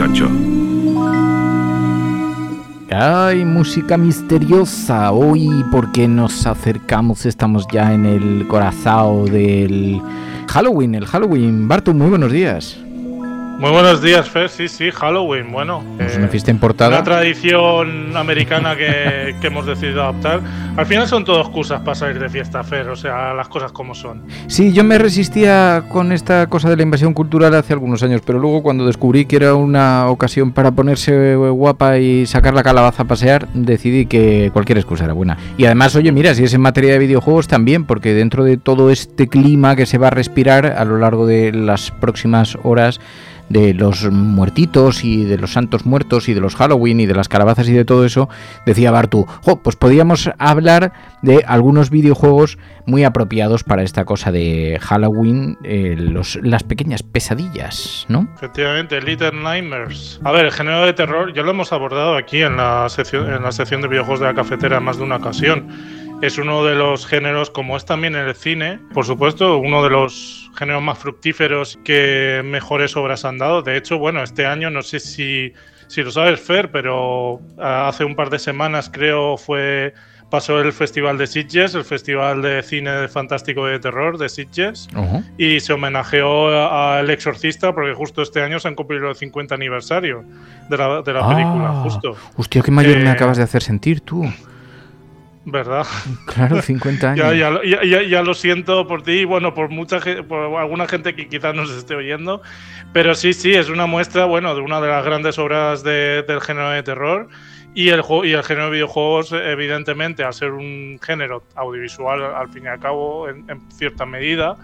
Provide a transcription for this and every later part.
18. Ay, música misteriosa. Hoy, porque nos acercamos, estamos ya en el corazón del Halloween, el Halloween. Bartu, muy buenos días. Muy buenos días, Fer. Sí, sí, Halloween. Bueno, Es una fiesta importada. una tradición americana que, que hemos decidido adoptar. Al final son todo excusas para salir de fiesta, Fer. O sea, las cosas como son. Sí, yo me resistía con esta cosa de la invasión cultural hace algunos años, pero luego cuando descubrí que era una ocasión para ponerse guapa y sacar la calabaza a pasear, decidí que cualquier excusa era buena. Y además, oye, mira, si es en materia de videojuegos también, porque dentro de todo este clima que se va a respirar a lo largo de las próximas horas, de los muertitos y de los santos muertos y de los Halloween y de las calabazas y de todo eso, decía Bartu, pues podríamos hablar de algunos videojuegos muy apropiados para esta cosa de Halloween, eh, las pequeñas pesadillas, ¿no? Efectivamente, Little Nightmares. A ver, el género de terror ya lo hemos abordado aquí en la sección, en la sección de videojuegos de la cafetera en más de una ocasión. Es uno de los géneros, como es también en el cine, por supuesto, uno de los géneros más fructíferos que mejores obras han dado. De hecho, bueno, este año no sé si, si lo sabes, Fer, pero ah, hace un par de semanas creo fue pasó el Festival de Sitges, el Festival de Cine Fantástico de Terror de Sitges, Ojo. y se homenajeó al Exorcista porque justo este año se han cumplido el 50 aniversario de la, de la película, Ah, justo. Hostia, qué mayor me Eh, acabas de hacer sentir tú. ¿Verdad? Claro, 50 años. Ya, ya, ya, ya- lo siento por ti y bueno, por mucha por alguna gente que quizás nos esté oyendo. Pero sí, sí, es una muestra, bueno, de una de las grandes obras de- del género de terror. Y el, y el género de videojuegos, evidentemente, al ser un género audiovisual, al fin y al cabo, en, en cierta medida,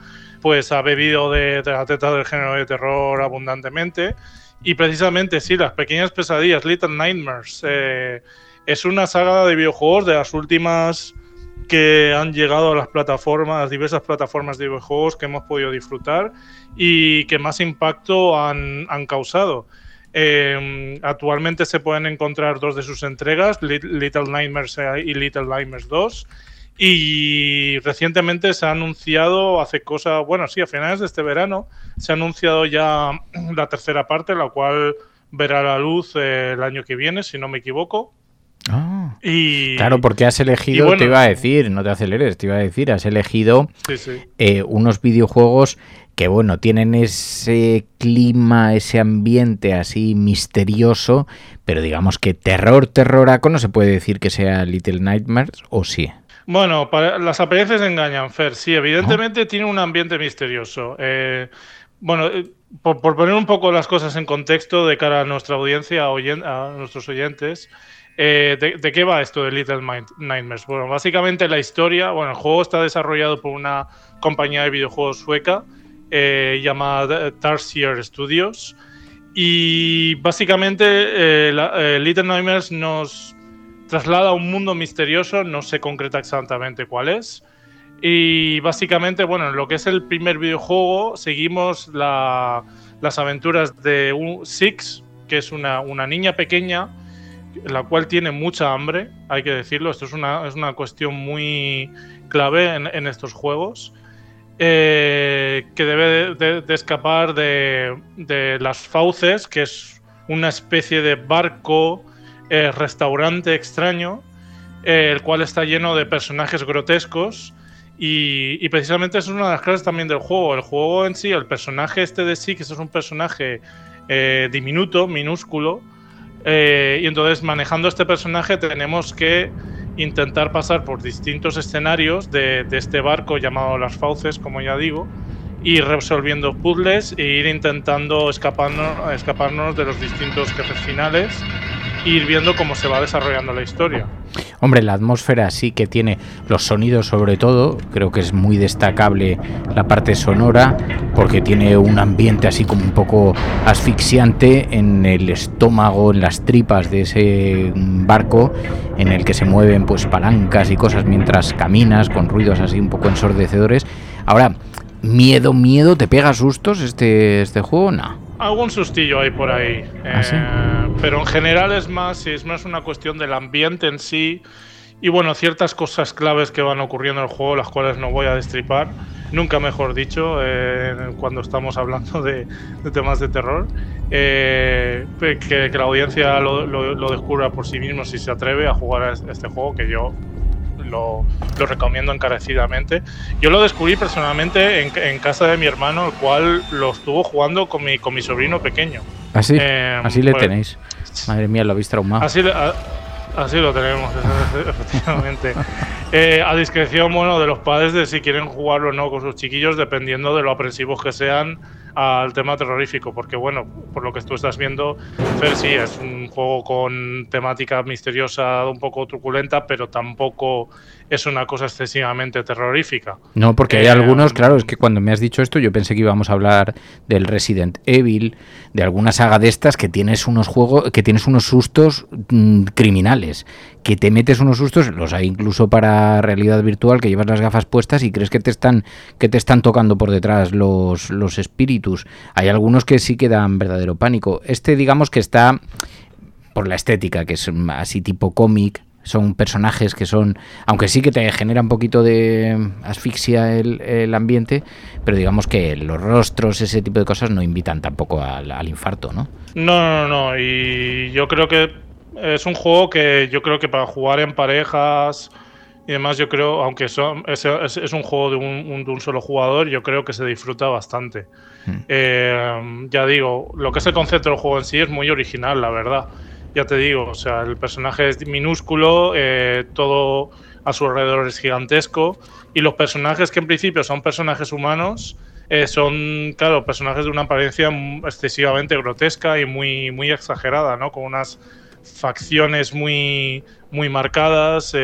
pues ha bebido de, de la teta del género de terror abundantemente. Y precisamente, sí, las pequeñas pesadillas, Little Nightmares, eh, es una saga de videojuegos de las últimas que han llegado a las plataformas, las diversas plataformas de videojuegos que hemos podido disfrutar y que más impacto han, causado. Eh, actualmente se pueden encontrar dos de sus entregas, Lit- Little Nightmares eh, y Little Nightmares 2. Y recientemente se ha anunciado, hace cosa, bueno, sí, a finales de este verano, se ha anunciado ya la tercera parte, la cual verá la luz eh, el año que viene, si no me equivoco. Ah. Y, Claro, porque has elegido, bueno- te iba a decir, no te aceleres, te iba a decir, has elegido Sí, sí. eh, unos videojuegos que, bueno, tienen ese clima, ese ambiente así misterioso, pero digamos que terror, terroraco, no se puede decir que sea Little Nightmares, o sí. Bueno, para- las apariencias engañan, Fer. Sí, evidentemente tiene un ambiente misterioso. Eh, bueno, eh, por, por poner un poco las cosas en contexto de cara a nuestra audiencia, oyen- a nuestros oyentes, eh, de, qué va esto de Little Nightmares? Bueno, básicamente la historia, bueno, el juego está desarrollado por una compañía de videojuegos sueca eh, llamada Tarsier Studios. Y básicamente eh, Little Nightmares nos traslada a un mundo misterioso, no se concreta exactamente cuál es. Y básicamente, bueno, en lo que es el primer videojuego, seguimos la- las aventuras de un Six, que es una niña pequeña, la cual tiene mucha hambre, hay que decirlo, esto es una, es una cuestión muy clave en, estos juegos, eh, que debe de, escapar de, de las fauces, que es una especie de barco, eh, restaurante extraño, eh, el cual está lleno de personajes grotescos. Y, precisamente es una de las clases también del juego. El juego en sí, el personaje este de sí, que es un personaje diminuto, minúsculo. Eh, y entonces manejando este personaje tenemos que intentar pasar por distintos escenarios de, de este barco llamado Las Fauces, como ya digo, ir resolviendo puzzles e ir intentando escaparnos, escaparnos de los distintos jefes finales ir viendo cómo se va desarrollando la historia. Hombre, la atmósfera sí que tiene los sonidos sobre todo, creo que es muy destacable la parte sonora porque tiene un ambiente así como un poco asfixiante en el estómago, en las tripas de ese barco en el que se mueven pues palancas y cosas mientras caminas con ruidos así un poco ensordecedores. Ahora, miedo, miedo, ¿te pega sustos este, este juego? No. Algún sustillo hay por ahí. ¿Ah, eh, pero en general es más, es más una cuestión del ambiente en sí. Y bueno, ciertas cosas claves que van ocurriendo en el juego, las cuales no voy a destripar. Nunca mejor dicho, eh, cuando estamos hablando de, temas de terror. Eh, que, la audiencia lo, lo, descubra por sí mismo si se atreve a jugar a este juego, que yo lo, recomiendo encarecidamente. Yo lo descubrí personalmente en, casa de mi hermano, el cual lo estuvo jugando con mi, con mi sobrino pequeño. Así, eh, así le pues, tenéis. Madre mía, lo habéis traumado. Así, así lo tenemos, efectivamente. Eh, a discreción bueno, de los padres de si quieren jugarlo o no con sus chiquillos, dependiendo de lo aprensivos que sean al tema terrorífico, porque bueno, por lo que tú estás viendo, Fer sí es un juego con temática misteriosa, un poco truculenta, pero tampoco es una cosa excesivamente terrorífica. No, porque hay eh, algunos, claro, es que cuando me has dicho esto yo pensé que íbamos a hablar del Resident Evil, de alguna saga de estas que tienes unos juegos, que tienes unos sustos mm, criminales, que te metes unos sustos, los hay incluso para realidad virtual, que llevas las gafas puestas y crees que te están, que te están tocando por detrás los, los espíritus. Hay algunos que sí que dan verdadero pánico. Este digamos que está por la estética, que es así tipo cómic, son personajes que son, aunque sí que te genera un poquito de asfixia el, el, ambiente, pero digamos que los rostros, ese tipo de cosas no invitan tampoco al, al infarto, ¿no? No, no, no, y yo creo que es un juego que yo creo que para jugar en parejas y demás, yo creo, aunque son, es, es, un juego de un, de un, solo jugador, yo creo que se disfruta bastante. Hmm. Eh, ya digo, lo que es el concepto del juego en sí es muy original, la verdad. Ya te digo, o sea, el personaje es minúsculo, eh, todo a su alrededor es gigantesco y los personajes que en principio son personajes humanos eh, son, claro, personajes de una apariencia excesivamente grotesca y muy, muy exagerada, ¿no? Con unas facciones muy, muy marcadas.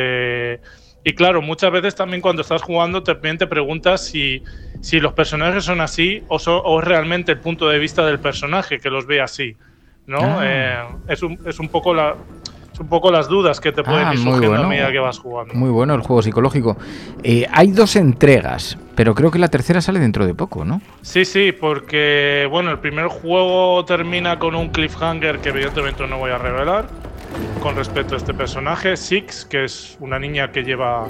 Y claro, muchas veces también cuando estás jugando también te preguntas si, si los personajes son así o, o, es realmente el punto de vista del personaje que los ve así. ¿no? Ah. Eh, es, un, es un poco la, un poco las dudas que te pueden ah, ir surgiendo a medida que vas jugando. Muy bueno el juego psicológico. Eh, hay dos entregas, pero creo que la tercera sale dentro de poco, ¿no? Sí, sí, porque bueno, el primer juego termina con un cliffhanger que evidentemente no voy a revelar con respecto a este personaje, Six, que es una niña que lleva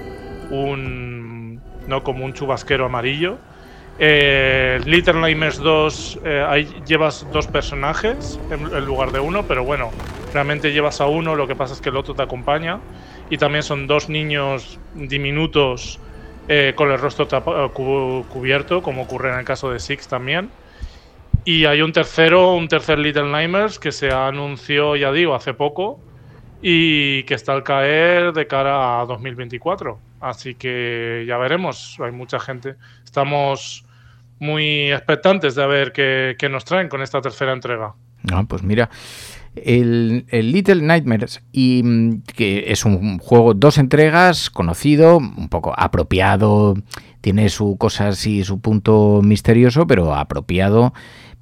un no como un chubasquero amarillo. Eh, Little Nightmares 2, eh, ahí llevas dos personajes en lugar de uno, pero bueno, Realmente llevas a uno, lo que pasa es que el otro te acompaña. Y también son dos niños diminutos eh, con el rostro cubierto, como ocurre en el caso de Six también. Y hay un tercero, un tercer Little Nightmares que se anunció, ya digo, hace poco y que está al caer de cara a 2024. Así que ya veremos. Hay mucha gente. Estamos muy expectantes de ver qué, nos traen con esta tercera entrega. Ah, pues mira, el, Little Nightmares, y mm, que es un juego, dos entregas, conocido, un poco apropiado, tiene su cosa así, su punto misterioso, pero apropiado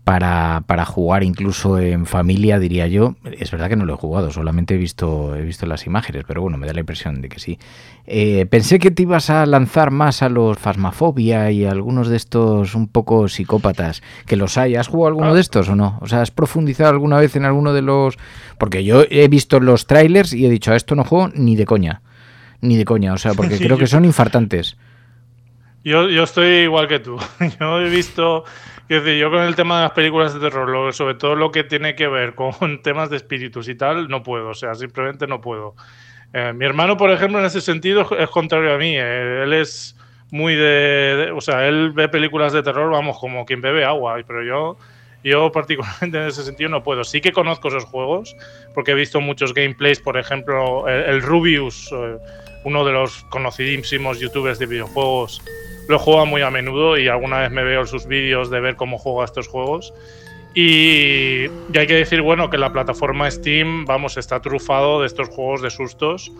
para, para, jugar incluso en familia, diría yo. Es verdad que no lo he jugado, solamente he visto, he visto las imágenes, pero bueno, me da la impresión de que sí. Eh, pensé que te ibas a lanzar más a los Fasmafobia y a algunos de estos un poco psicópatas, que los hay. ¿Has jugado alguno de estos o no? O sea, ¿has profundizado alguna vez en alguno de los...? Porque yo he visto los trailers y he dicho, a esto no juego ni de coña. Ni de coña, o sea, porque creo que son infartantes. Yo, yo estoy igual que tú. Yo he visto decir, yo con el tema de las películas de terror, sobre todo lo que tiene que ver con temas de espíritus y tal, no puedo, o sea, simplemente no puedo. Eh, mi hermano, por ejemplo, en ese sentido es contrario a mí. Eh, él es muy de, O sea, él ve películas de terror, vamos, como quien bebe agua. Pero yo, yo particularmente en ese sentido no puedo. Sí que conozco esos juegos, porque he visto muchos gameplays, por ejemplo, el, Rubius, eh, uno de los conocidísimos youtubers de videojuegos, lo juega muy a menudo y alguna vez me veo sus vídeos de ver cómo juega estos juegos. Y, hay que decir, bueno, que la plataforma Steam, vamos, está trufado de estos juegos de sustos.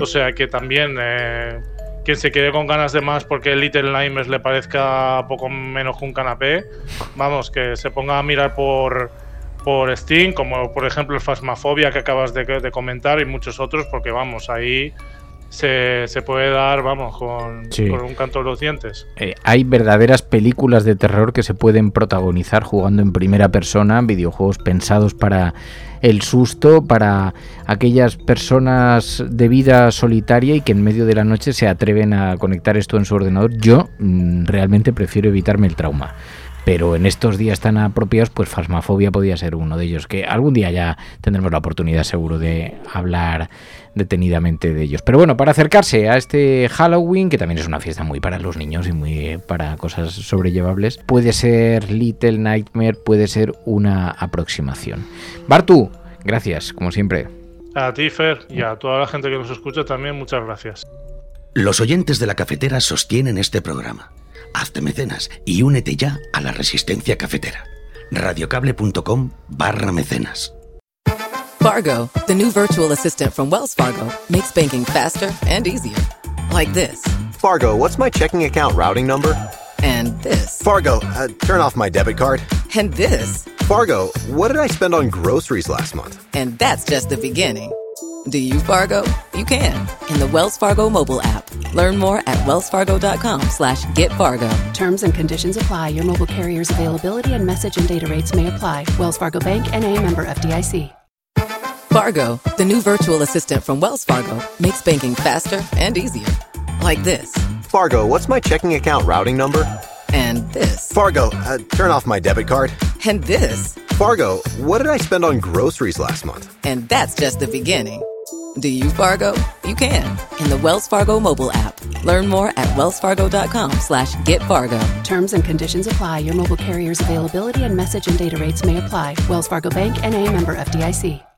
O sea que también eh, quien se quede con ganas de más porque Little Nightmares le parezca poco menos que un canapé, vamos, que se ponga a mirar por, por Steam, como por ejemplo el Phasmophobia que acabas de, de comentar y muchos otros, porque vamos, ahí se, se, puede dar, vamos, con, un canto de los dientes. Eh, hay verdaderas películas de terror que se pueden protagonizar jugando en primera persona, videojuegos pensados para el susto, para aquellas personas de vida solitaria y que en medio de la noche se atreven a conectar esto en su ordenador. Yo mm, realmente prefiero evitarme el trauma pero en estos días tan apropiados, pues Fasmafobia podía ser uno de ellos, que algún día ya tendremos la oportunidad seguro de hablar detenidamente de ellos. Pero bueno, para acercarse a este Halloween, que también es una fiesta muy para los niños y muy para cosas sobrellevables, puede ser Little Nightmare, puede ser una aproximación. Bartu, gracias, como siempre. A ti, Fer, y a toda la gente que nos escucha también, muchas gracias. Los oyentes de la cafetera sostienen este programa. Hazte mecenas y únete ya a la resistencia cafetera. radiocable.com barra mecenas. Fargo, the new virtual assistant from Wells Fargo, makes banking faster and easier. Like this. Fargo, what's my checking account routing number? And this. Fargo, uh, turn off my debit card. And this. Fargo, what did I spend on groceries last month? And that's just the beginning. Do you Fargo? You can in the Wells Fargo mobile app. Learn more at wellsfargo.com slash get Fargo. Terms and conditions apply. Your mobile carrier's availability and message and data rates may apply. Wells Fargo Bank and a member FDIC. Fargo, the new virtual assistant from Wells Fargo, makes banking faster and easier. Like this. Fargo, what's my checking account routing number? And this. Fargo, uh, turn off my debit card. And this. Fargo, what did I spend on groceries last month? And that's just the beginning. Do you Fargo? You can in the Wells Fargo mobile app. Learn more at wellsfargo.com slash get Fargo. Terms and conditions apply. Your mobile carrier's availability and message and data rates may apply. Wells Fargo Bank and a member FDIC.